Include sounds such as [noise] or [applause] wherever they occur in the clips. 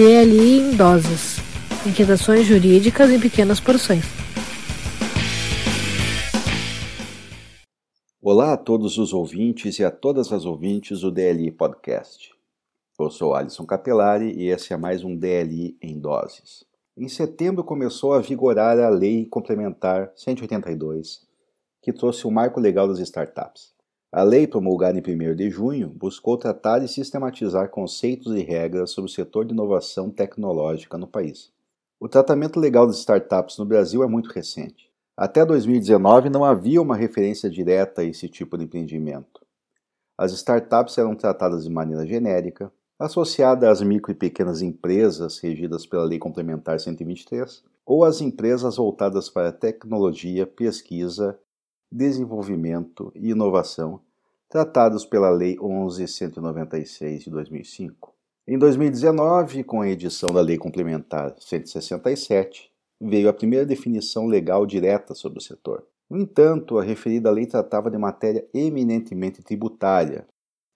DLI em doses. Inquietações jurídicas em pequenas porções. Olá a todos os ouvintes e a todas as ouvintes do DLI Podcast. Eu sou Alisson Capelari e esse é mais um DLI em doses. Em setembro começou a vigorar a Lei Complementar 182, que trouxe o marco legal das startups. A lei promulgada em 1 de junho buscou tratar e sistematizar conceitos e regras sobre o setor de inovação tecnológica no país. O tratamento legal das startups no Brasil é muito recente. Até 2019 não havia uma referência direta a esse tipo de empreendimento. As startups eram tratadas de maneira genérica, associada às micro e pequenas empresas regidas pela Lei Complementar 123, ou às empresas voltadas para tecnologia, pesquisa Desenvolvimento e Inovação, tratados pela Lei 11.196 de 2005. Em 2019, com a edição da Lei Complementar 167, veio a primeira definição legal direta sobre o setor. No entanto, a referida lei tratava de matéria eminentemente tributária,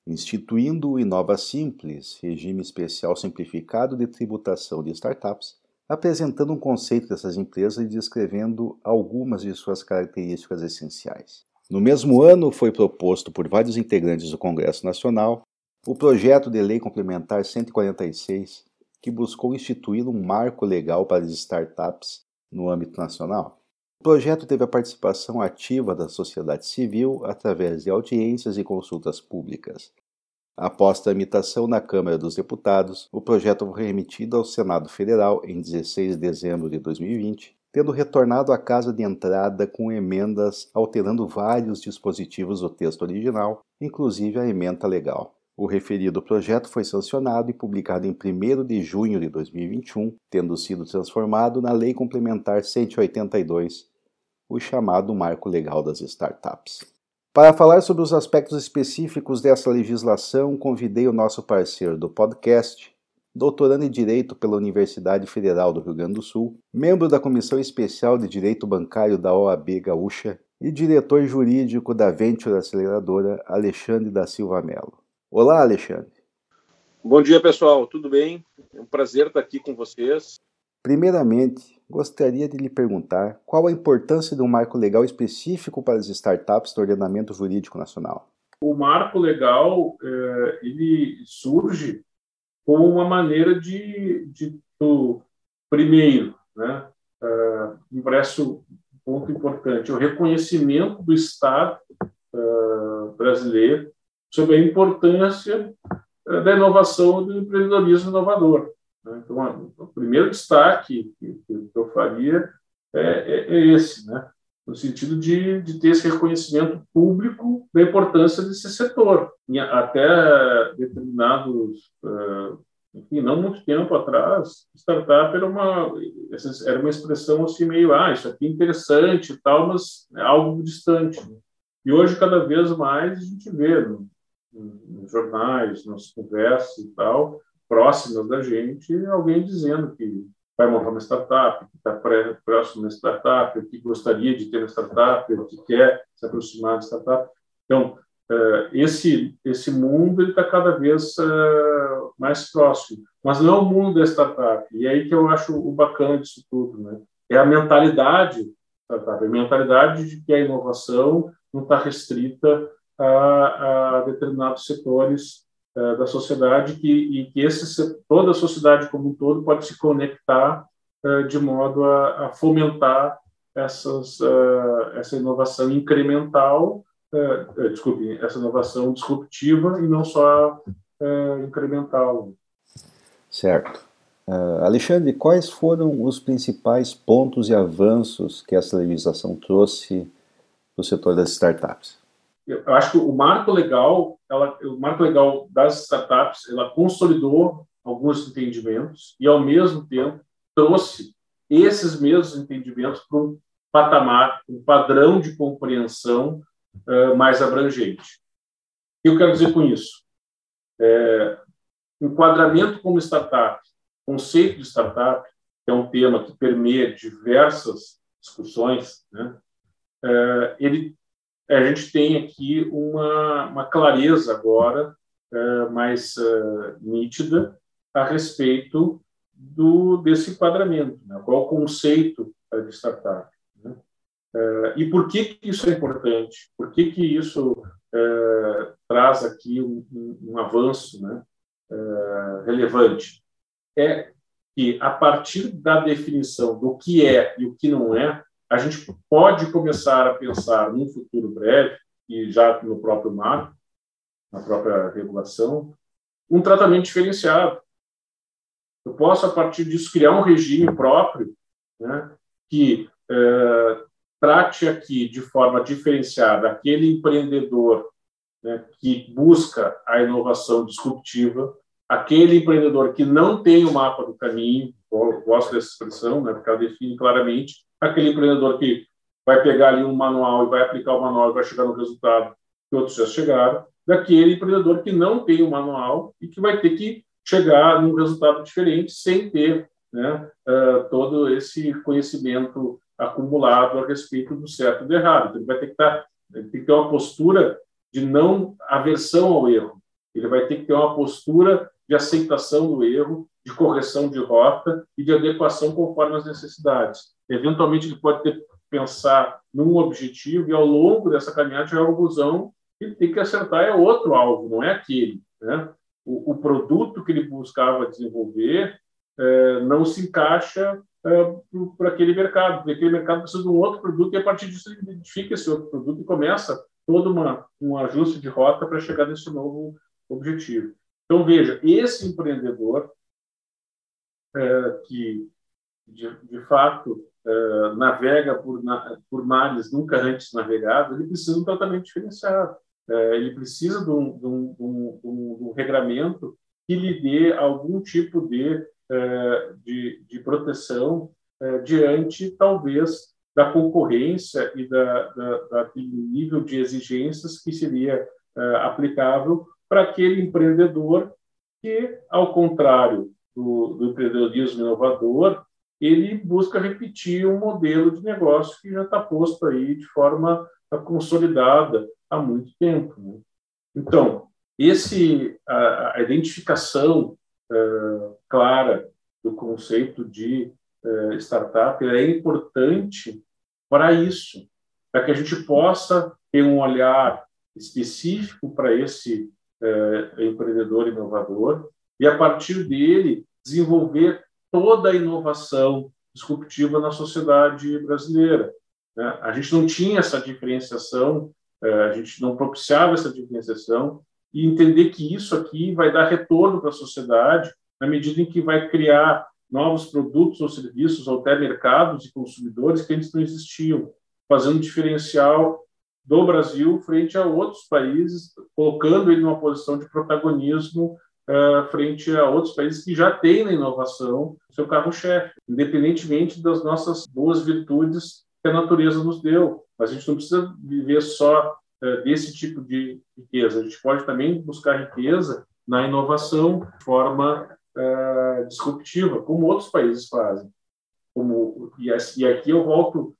instituindo o Inova Simples, regime especial simplificado de tributação de startups, apresentando um conceito dessas empresas e descrevendo algumas de suas características essenciais. No mesmo ano, foi proposto por vários integrantes do Congresso Nacional o projeto de lei complementar 146, que buscou instituir um marco legal para as startups no âmbito nacional. O projeto teve a participação ativa da sociedade civil através de audiências e consultas públicas, Após tramitação na Câmara dos Deputados, o projeto foi remetido ao Senado Federal em 16 de dezembro de 2020, tendo retornado à casa de entrada com emendas alterando vários dispositivos do texto original, inclusive a emenda legal. O referido projeto foi sancionado e publicado em 1 de junho de 2021, tendo sido transformado na Lei Complementar 182, o chamado Marco Legal das Startups. Para falar sobre os aspectos específicos dessa legislação, convidei o nosso parceiro do podcast, doutorando em Direito pela Universidade Federal do Rio Grande do Sul, membro da Comissão Especial de Direito Bancário da OAB Gaúcha e diretor jurídico da Venture Aceleradora, Alexandre da Silva Mello. Olá, Alexandre. Bom dia, pessoal. Tudo bem? É um prazer estar aqui com vocês. Primeiramente, gostaria de lhe perguntar qual a importância de um marco legal específico para as startups do ordenamento jurídico nacional. O marco legal é, ele surge como uma maneira de, de do, primeiro, né, parece um ponto importante, o reconhecimento do Estado é, brasileiro sobre a importância da inovação do empreendedorismo inovador. Né? Então, o primeiro destaque que, eu faria é, é, é, esse, né? no sentido de, de ter esse reconhecimento público da importância desse setor. E até determinados, uh, enfim, não muito tempo atrás, startup era uma, era uma expressão assim meio, ah, isso aqui é interessante e tal, mas é algo distante. E hoje, cada vez mais, a gente vê no, nos jornais, nas conversas e tal, próximas da gente, alguém dizendo que vai montar uma startup, que está próximo da startup, que gostaria de ter uma startup, que quer se aproximar da startup. Então, uh, esse esse mundo está cada vez uh, mais próximo, mas não é o mundo da startup. E é aí que eu acho o bacana disso tudo, né? É a mentalidade startup, a mentalidade de que a inovação não está restrita a, a determinados setores uh, da sociedade que, e que esse, toda a sociedade como um todo pode se conectar uh, de modo a, a fomentar essas, uh, essa inovação incremental, desculpe, essa inovação disruptiva e não só incremental. Certo. Uh, Alexandre, quais foram os principais pontos e avanços que essa legislação trouxe para o setor das startups? Eu acho que o marco legal, ela, o marco legal das startups, ela consolidou alguns entendimentos e, ao mesmo tempo, trouxe esses mesmos entendimentos para um patamar, um padrão de compreensão uh, mais abrangente. Que eu quero dizer com isso? É, enquadramento como startup, conceito de startup, que é um tema que permeia diversas discussões, né? É, ele a gente tem aqui uma, uma clareza agora é, mais é, nítida a respeito do, desse enquadramento, né? qual o conceito de startup. Né? É, e por que, que isso é importante? Por que, que isso é, traz aqui um, um, um avanço né? É, relevante? É que, a partir da definição do que é e o que não é, a gente pode começar a pensar num futuro breve, e já no próprio marco, na própria regulação, um tratamento diferenciado. Eu posso, a partir disso, criar um regime próprio né, que é, trate aqui de forma diferenciada aquele empreendedor né, que busca a inovação disruptiva, aquele empreendedor que não tem o mapa do caminho, gosto dessa expressão, né, porque ela define claramente, aquele empreendedor que vai pegar ali um manual e vai aplicar o manual e vai chegar no resultado que outros já chegaram, daquele empreendedor que não tem o manual e que vai ter que chegar num resultado diferente sem ter né, uh, todo esse conhecimento acumulado a respeito do certo e do errado. Então, ele vai ter que, tá, tem que ter uma postura de não aversão ao erro. Ele vai ter que ter uma postura de aceitação do erro, de correção de rota e de adequação conforme as necessidades. Eventualmente, ele pode ter pensar num objetivo e ao longo dessa caminhada de conclusão ele tem que acertar é outro alvo, não é aquele. Né? O, o produto que ele buscava desenvolver é, não se encaixa é, para aquele mercado, porque aquele mercado precisa de um outro produto e a partir disso ele identifica esse outro produto e começa todo uma, um ajuste de rota para chegar nesse novo objetivo. Então, veja, esse empreendedor é, que, de, de fato, é, navega por, na, por mares nunca antes navegados, ele precisa de um tratamento diferenciado. É, ele precisa de um, de, um, de, um, de um, regramento que lhe dê algum tipo de, é, de, proteção é, diante, talvez, da concorrência e da, da, daquele nível de exigências que seria aplicável para aquele empreendedor que, ao contrário do, do empreendedorismo inovador, ele busca repetir um modelo de negócio que já está posto aí de forma consolidada há muito tempo. Né? Então, esse a, a identificação uh, clara do conceito de uh, startup é importante para isso, para que a gente possa ter um olhar específico para esse uh, empreendedor inovador e, a partir dele, desenvolver toda a inovação disruptiva na sociedade brasileira. Né? A gente não tinha essa diferenciação é, a gente não propiciava essa diferenciação e entender que isso aqui vai dar retorno para a sociedade na medida em que vai criar novos produtos ou serviços ou até mercados e consumidores que antes não existiam, fazendo diferencial do Brasil frente a outros países, colocando ele numa posição de protagonismo uh, frente a outros países que já têm na inovação seu carro-chefe, independentemente das nossas boas virtudes que a natureza nos deu. Mas a gente não precisa viver só é, desse tipo de riqueza. A gente pode também buscar riqueza na inovação de forma é, disruptiva, como outros países fazem. Como, e, e aqui eu volto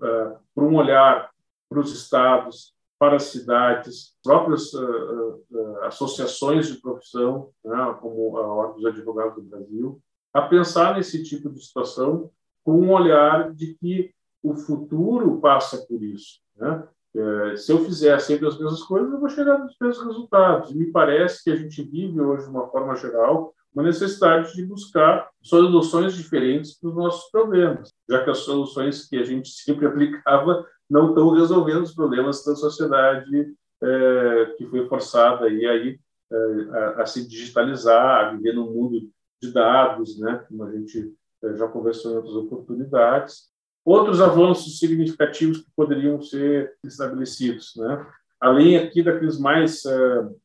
para um olhar para os estados, para as cidades, próprias uh, uh, associações de profissão, né, como a Ordem dos Advogados do Brasil, a pensar nesse tipo de situação com um olhar de que o futuro passa por isso. Né? É, se eu fizer sempre as mesmas coisas, eu vou chegar nos mesmos resultados. Me parece que a gente vive hoje, de uma forma geral, uma necessidade de buscar soluções diferentes para os nossos problemas, já que as soluções que a gente [laughs] sempre aplicava não estão resolvendo os problemas da sociedade é, que foi forçada aí, aí é, a, a, se digitalizar, a viver num mundo de dados, né, como a gente é, já conversou em outras oportunidades, outros avanços significativos que poderiam ser estabelecidos, né? Além aqui daqueles mais uh,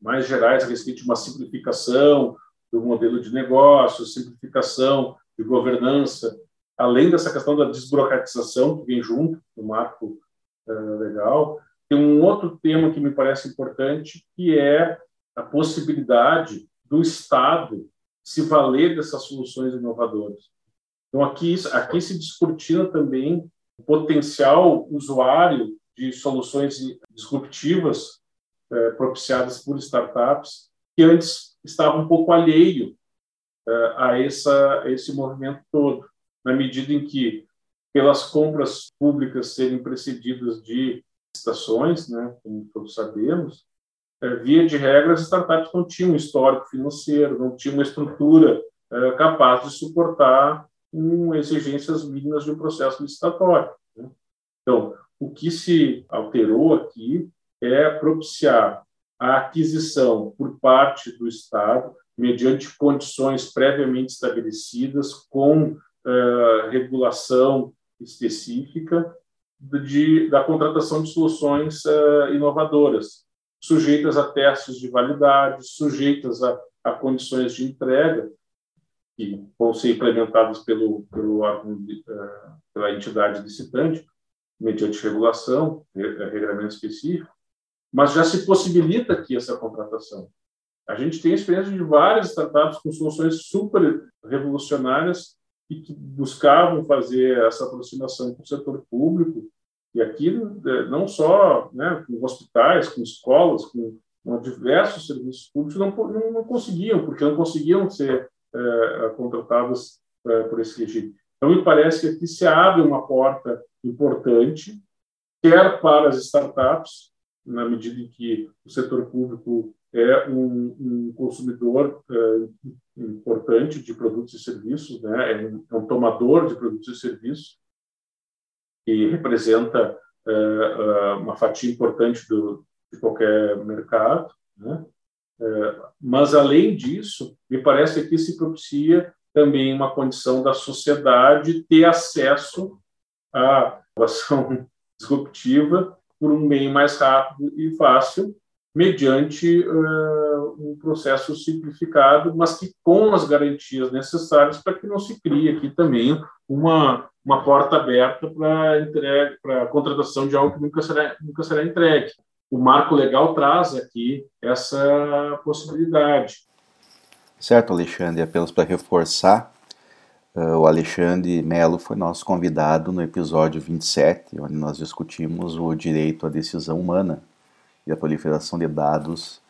mais gerais a respeito de uma simplificação do modelo de negócio, simplificação de governança, além dessa questão da desburocratização que vem junto do marco uh, legal, tem um outro tema que me parece importante que é a possibilidade do Estado se valer dessas soluções inovadoras. Então, aqui, aqui se discutindo também o potencial usuário de soluções disruptivas é, propiciadas por startups, que antes estava um pouco alheio uh, a, essa, a esse movimento todo, na medida em que, pelas compras públicas serem precedidas de licitações, né, como todos sabemos, é, via de regra, as startups não tinham um histórico financeiro, não tinham uma estrutura é, capaz de suportar um, exigências mínimas de um processo licitatório. Né? Então, o que se alterou aqui é propiciar a aquisição por parte do Estado, mediante condições previamente estabelecidas, com uh, regulação específica, de, da contratação de soluções uh, inovadoras, sujeitas a testes de validade, sujeitas a, a condições de entrega, que vão ser implementadas pelo, pelo órgão de, uh, pela entidade licitante, mediante regulação, regramento específico, mas já se possibilita aqui essa contratação. A gente tem experiência de várias startups com soluções super revolucionárias e que buscavam fazer essa aproximação com o setor público, e aqui é, não só né, com hospitais, com escolas, com, com diversos serviços públicos, não, não, não, conseguiam, porque não conseguiam ser é, contratadas é, por esse regime. Então, me parece que aqui se abre uma porta importante, quer para as startups, na medida em que o setor público é um, um consumidor é, importante de produtos e serviços, né? é, um, é um tomador de produtos e serviços, que representa é, é, uma fatia importante do, de qualquer mercado. Né? É, mas, além disso, me parece que se propicia também uma condição da sociedade ter acesso à inovação [laughs] disruptiva por um meio mais rápido e fácil, mediante uh, um processo simplificado, mas que com as garantias necessárias para que não se crie aqui também uma, uma porta aberta para entrega, para contratação de algo que nunca será, nunca será entregue. O marco legal traz aqui essa possibilidade. Certo, Alexandre, apenas para reforçar, uh, o Alexandre Melo foi nosso convidado no episódio 27, onde nós discutimos o direito à decisão humana e a proliferação de dados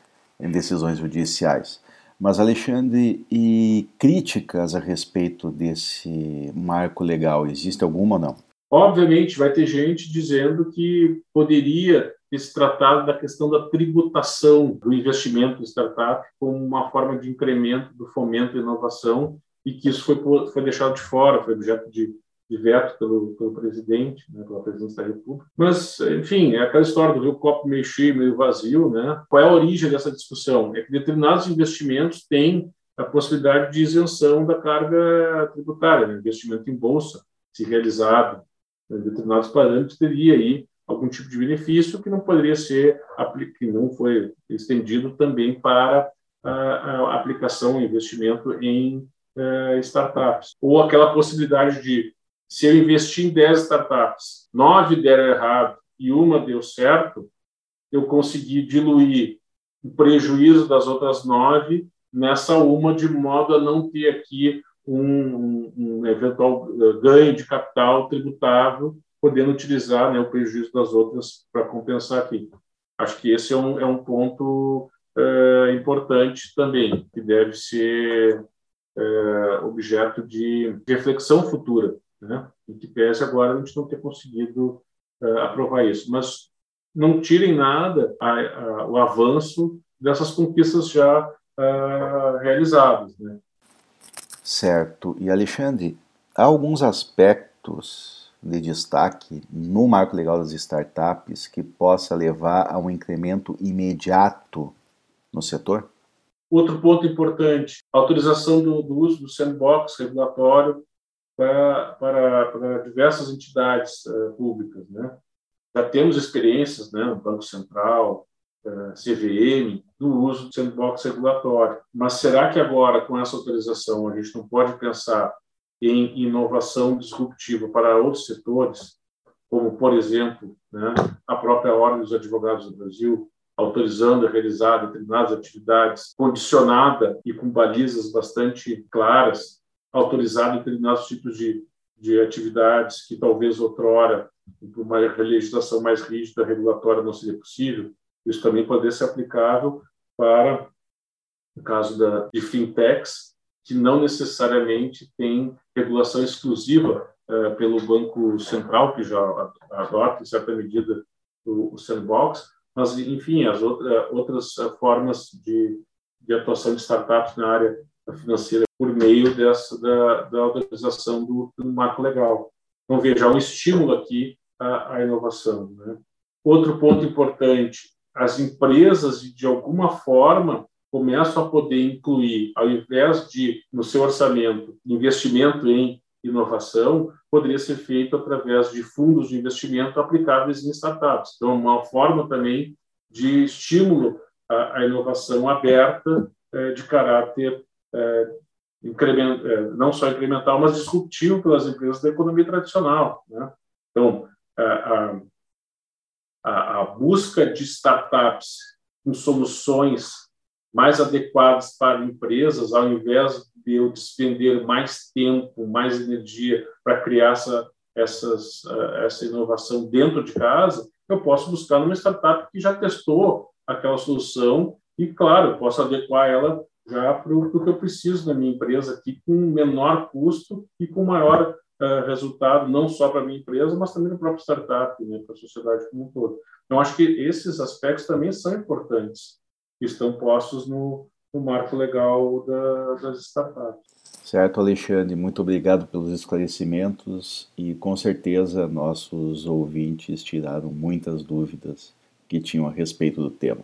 em decisões judiciais. Mas, Alexandre, e críticas a respeito desse marco legal, existe alguma ou não? Obviamente, vai ter gente dizendo que poderia ter se tratado da questão da tributação do investimento em startup como uma forma de incremento do fomento da inovação e que isso foi, foi deixado de fora, foi objeto de de veto pelo, pelo presidente, né, pela presidência da República. Mas, enfim, é aquela história do copo meio cheio, meio vazio. Né? Qual é a origem dessa discussão? É que determinados investimentos têm a possibilidade de isenção da carga tributária. Né? Investimento em bolsa, se realizado em determinados parâmetros, teria aí algum tipo de benefício que não poderia ser que não foi estendido também para a, a aplicação, investimento em uh, startups. Ou aquela possibilidade de se eu investir em 10 startups, nove deram errado e uma deu certo, eu consegui diluir o prejuízo das outras nove nessa uma, de modo a não ter aqui um, um eventual eh, ganho de capital tributável, podendo utilizar né, o prejuízo das outras para compensar aqui. Acho que esse é um, é um ponto é, importante também, que deve ser é, objeto de reflexão futura né? em que pese agora a gente não ter conseguido uh, aprovar isso. Mas não tirem nada a, a, o avanço dessas conquistas já uh, realizadas. Né? Certo. E, Alexandre, há alguns aspectos de destaque no marco legal das startups que possa levar a um incremento imediato no setor? Outro ponto importante, autorização do, do uso do sandbox regulatório para, para, para diversas entidades uh, públicas. Né? Já temos experiências, né, no Banco Central, uh, eh, CVM, do uso do sandbox regulatório. Mas será que agora, com essa autorização, a gente não pode pensar em inovação disruptiva para outros setores, como, por exemplo, né, a própria Ordem dos Advogados do Brasil, autorizando a realizar determinadas atividades condicionada e com balizas bastante claras autorizado determinados tipos de, de atividades que talvez outrora, por uma legislação mais rígida, regulatória, não seria possível. Isso também poderia ser aplicável para o caso da, de fintechs, que não necessariamente tem regulação exclusiva uh, pelo Banco Central, que já adota, em certa medida, o, o sandbox, mas, enfim, as outra, outras formas de, de atuação de startups na área financeira por meio dessa, da, da autorização do, do marco legal. Então, veja, um estímulo aqui à, à inovação. Né? Outro ponto importante, as empresas, de alguma forma, começam a poder incluir, ao invés de, no seu orçamento, investimento em inovação, poderia ser feito através de fundos de investimento aplicáveis em startups. Então, uma forma também de estímulo à, à inovação aberta é, de caráter é, é, não só incremental, mas disruptivo pelas empresas da economia tradicional. Né? Então, a, a, a busca de startups com soluções mais adequadas para empresas, ao invés de eu despender mais tempo, mais energia para criar essa, essas, essa inovação dentro de casa, eu posso buscar numa startup que já testou aquela solução e, claro, posso adequar ela já para o que eu preciso na minha empresa aqui com menor custo e com maior uh, resultado, não só para a minha empresa, mas também para a própria startup, né, para a sociedade como um todo. Então, acho que esses aspectos também são importantes estão postos no, no marco legal da, das startups. Certo, Alexandre, muito obrigado pelos esclarecimentos e com certeza nossos ouvintes tiraram muitas dúvidas que tinham a respeito do tema.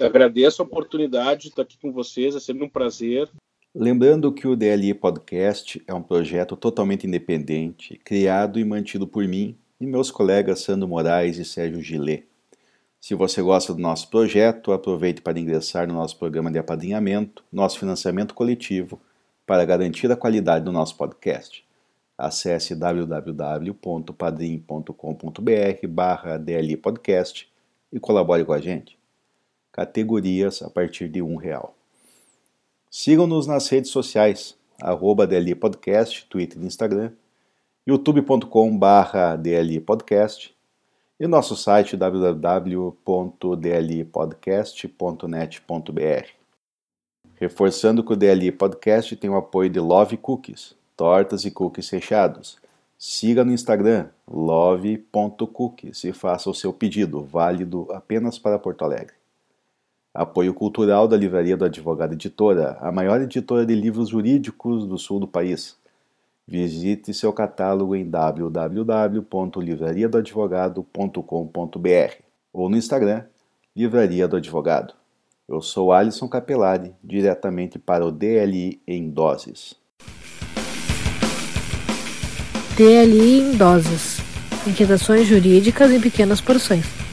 Agradeço a oportunidade de estar aqui com vocês, é sempre um prazer. Lembrando que o DLI Podcast é um projeto totalmente independente, criado e mantido por mim e meus colegas Sandro Moraes e Sérgio Gillet. Se você gosta do nosso projeto, aproveite para ingressar no nosso programa de apadrinhamento, nosso financiamento coletivo, para garantir a qualidade do nosso podcast. Acesse www.padrim.com.br barra dlpodcast e colabore com a gente. Categorias a partir de um real. Sigam-nos nas redes sociais, arroba dlpodcast, Twitter e Instagram, youtube.com barra dlpodcast e nosso site www.dlipodcast.net.br. Reforçando que o DLI Podcast tem o apoio de Love Cookies, tortas e cookies recheados. Siga no Instagram love.cookies e faça o seu pedido, válido apenas para Porto Alegre. Apoio cultural da Livraria do Advogado Editora, a maior editora de livros jurídicos do sul do país. Visite seu catálogo em www.livrariadoadvogado.com.br ou no Instagram Livraria do Advogado. Eu sou Alisson Capelari, diretamente para o DLI em Doses. DLI em Doses. Inquietações jurídicas em pequenas porções.